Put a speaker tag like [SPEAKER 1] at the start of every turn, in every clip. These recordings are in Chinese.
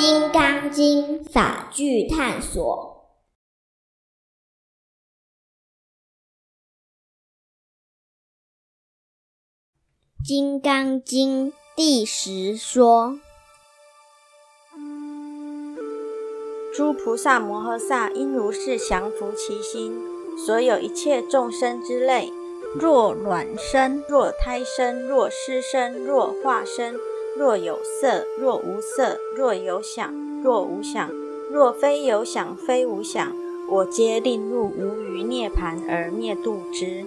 [SPEAKER 1] 金刚经》法句探索。《金刚经》第十说：
[SPEAKER 2] 诸菩萨摩诃萨应如是降伏其心，所有一切众生之类，若卵生，若胎生，若湿生，若化生，若有色，若无色，若有想，若无想，若非有想，非无想，我皆令入无余涅盘而灭度之。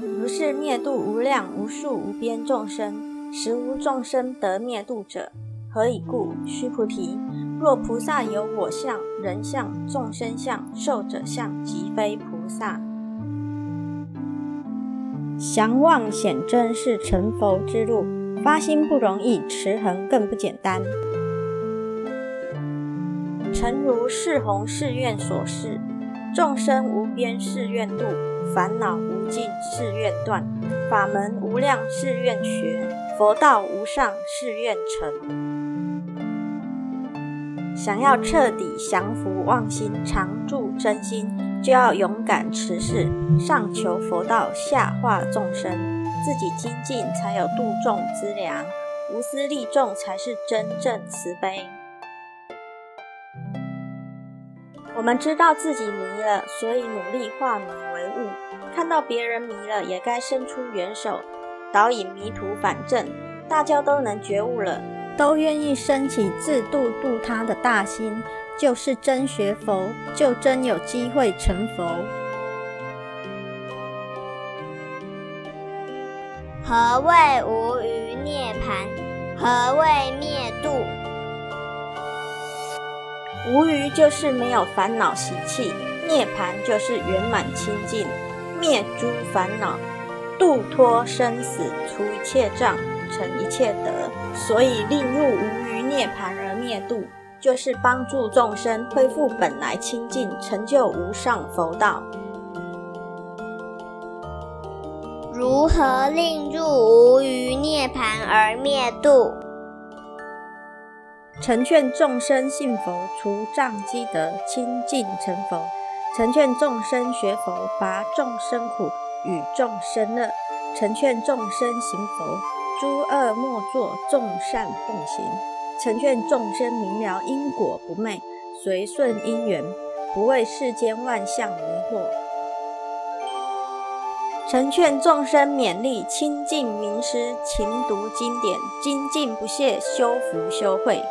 [SPEAKER 2] 如是灭度无量无数无边众生，实无众生得灭度者。何以故？须菩提，若菩萨有我相、人相、众生相、寿者相，即非菩萨。降妄显真是成佛之路，发心不容易，持恒更不简单。诚如是弘誓愿所示，众生无边誓愿度。烦恼无尽誓愿断，法门无量誓愿学，佛道无上誓愿成。想要彻底降服妄心，常住真心，就要勇敢持誓，上求佛道，下化众生，自己精进才有度众之良，无私利众才是真正慈悲。我们知道自己迷了，所以努力化迷为悟；看到别人迷了，也该伸出援手，导引迷途反正。大家都能觉悟了，都愿意升起自度度他的大心，就是真学佛，就真有机会成佛。
[SPEAKER 1] 何谓无余涅盘？何谓灭度？
[SPEAKER 2] 无余就是没有烦恼习气，涅盘就是圆满清净，灭诸烦恼，度脱生死，除一切障，成一切德。所以令入无余涅盘而灭度，就是帮助众生恢复本来清净，成就无上佛道。
[SPEAKER 1] 如何令入无余涅盘而灭度？
[SPEAKER 2] 成劝众生信佛，除障积德，清净成佛；成劝众生学佛，拔众生苦，与众生乐；成劝众生行佛，诸恶莫作，众善奉行；成劝众生明了因果不昧，随顺因缘，不为世间万象迷惑；成劝众生勉励清净名师，勤读经典，精进不懈，修福修慧。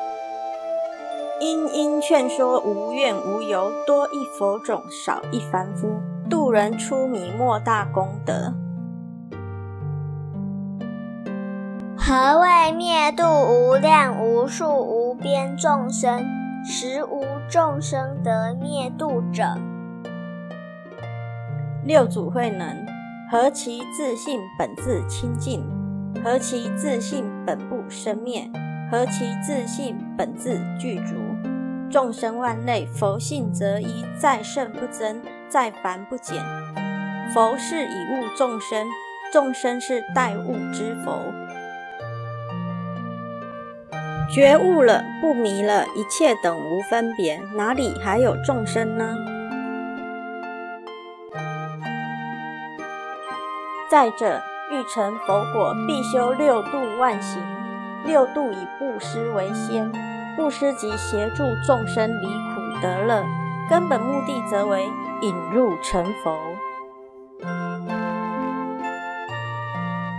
[SPEAKER 2] 因因劝说无怨无尤，多一佛种，少一凡夫，度人出迷莫大功德。
[SPEAKER 1] 何谓灭度无量无数无边众生，实无众生得灭度者？
[SPEAKER 2] 六祖慧能，何其自信本自清净，何其自信本不生灭。何其自信本自具足，众生万类，佛性则一，再圣不增，再凡不减。佛是以物众生，众生是待物之佛。觉悟了，不迷了，一切等无分别，哪里还有众生呢？再者，欲成佛果，必修六度万行。六度以布施为先，布施即协助众生离苦得乐，根本目的则为引入成佛。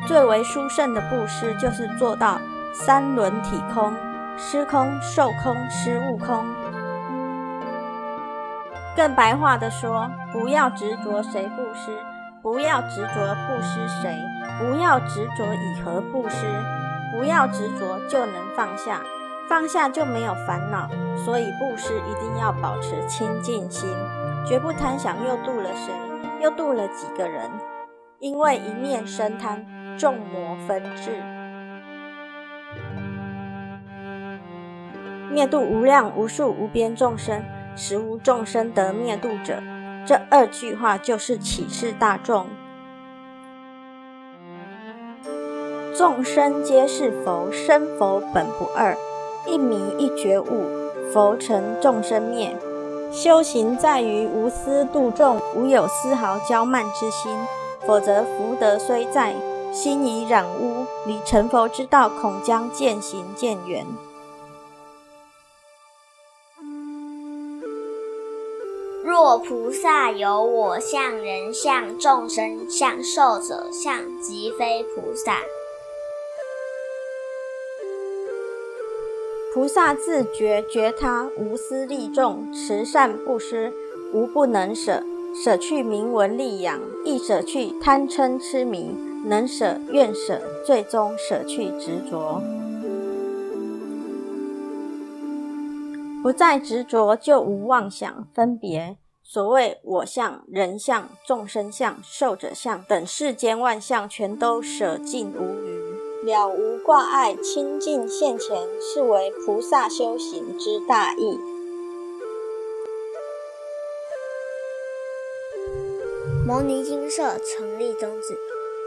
[SPEAKER 2] 最为殊胜的布施，就是做到三轮体空：失空、受空、失悟空。更白话的说，不要执着谁布施，不要执着布施谁，不要执着以何布施。不要执着，就能放下，放下就没有烦恼。所以布施一定要保持清净心，绝不贪想又度了谁，又度了几个人。因为一念生贪，众魔纷至，灭度无量无数无边众生，实无众生得灭度者。这二句话就是启示大众。众生皆是佛，生佛本不二，一迷一觉悟，佛成众生灭。修行在于无私度众，无有丝毫骄慢之心，否则福德虽在，心已染污，离成佛之道，恐将渐行渐远。
[SPEAKER 1] 若菩萨有我相、人相、众生相、寿者相，即非菩萨。
[SPEAKER 2] 菩萨自觉觉他，无私利众，慈善布施，无不能舍。舍去名闻利养，亦舍去贪嗔痴迷，能舍愿舍，最终舍去执着。不再执着，就无妄想分别。所谓我相、人相、众生相、寿者相等世间万象，全都舍尽无余，了无挂碍，清净现前，是为菩萨修行之大义。
[SPEAKER 1] 摩尼金舍成立宗旨，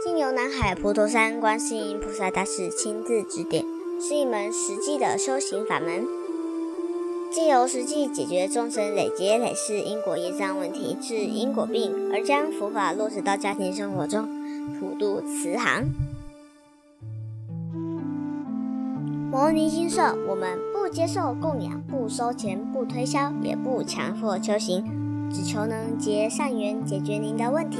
[SPEAKER 1] 经由南海普陀山观世音菩萨大士亲自指点，是一门实际的修行法门。借由实际解决众生累劫累世因果业障问题，治因果病，而将佛法落实到家庭生活中，普渡慈航。摩尼金舍，我们不接受供养，不收钱，不推销，也不强迫修行，只求能结善缘，解决您的问题。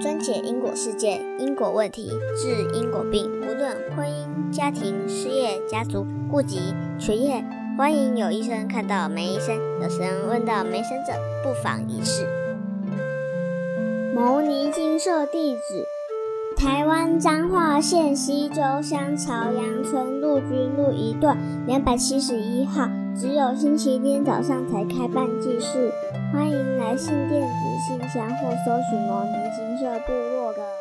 [SPEAKER 1] 专解因果事件、因果问题，治因果病，无论婚姻、家庭、事业、家族。户籍、学业，欢迎有医生看到没医生，有神问到没神者，不妨一试。牟尼金舍地址：台湾彰化县西州乡朝阳村陆军路一段两百七十一号，只有星期天早上才开办祭事，欢迎来信电子信箱或搜寻牟尼金色部落的。